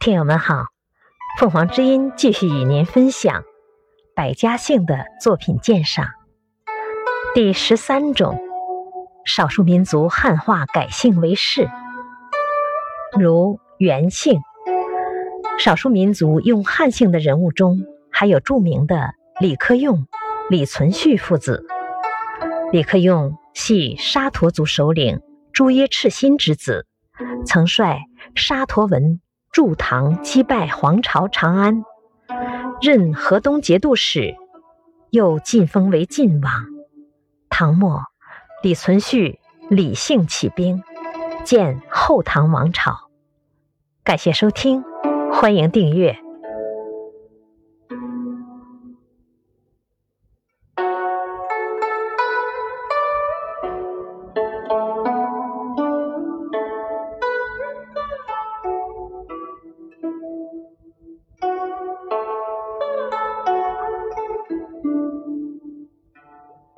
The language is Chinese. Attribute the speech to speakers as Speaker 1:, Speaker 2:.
Speaker 1: 听友们好，凤凰之音继续与您分享百家姓的作品鉴赏。第十三种，少数民族汉化改姓为氏，如元姓。少数民族用汉姓的人物中，还有著名的李克用、李存勖父子。李克用系沙陀族首领朱耶赤心之子，曾率沙陀文。助唐击败黄巢长安，任河东节度使，又晋封为晋王。唐末，李存勖李姓起兵，建后唐王朝。感谢收听，欢迎订阅。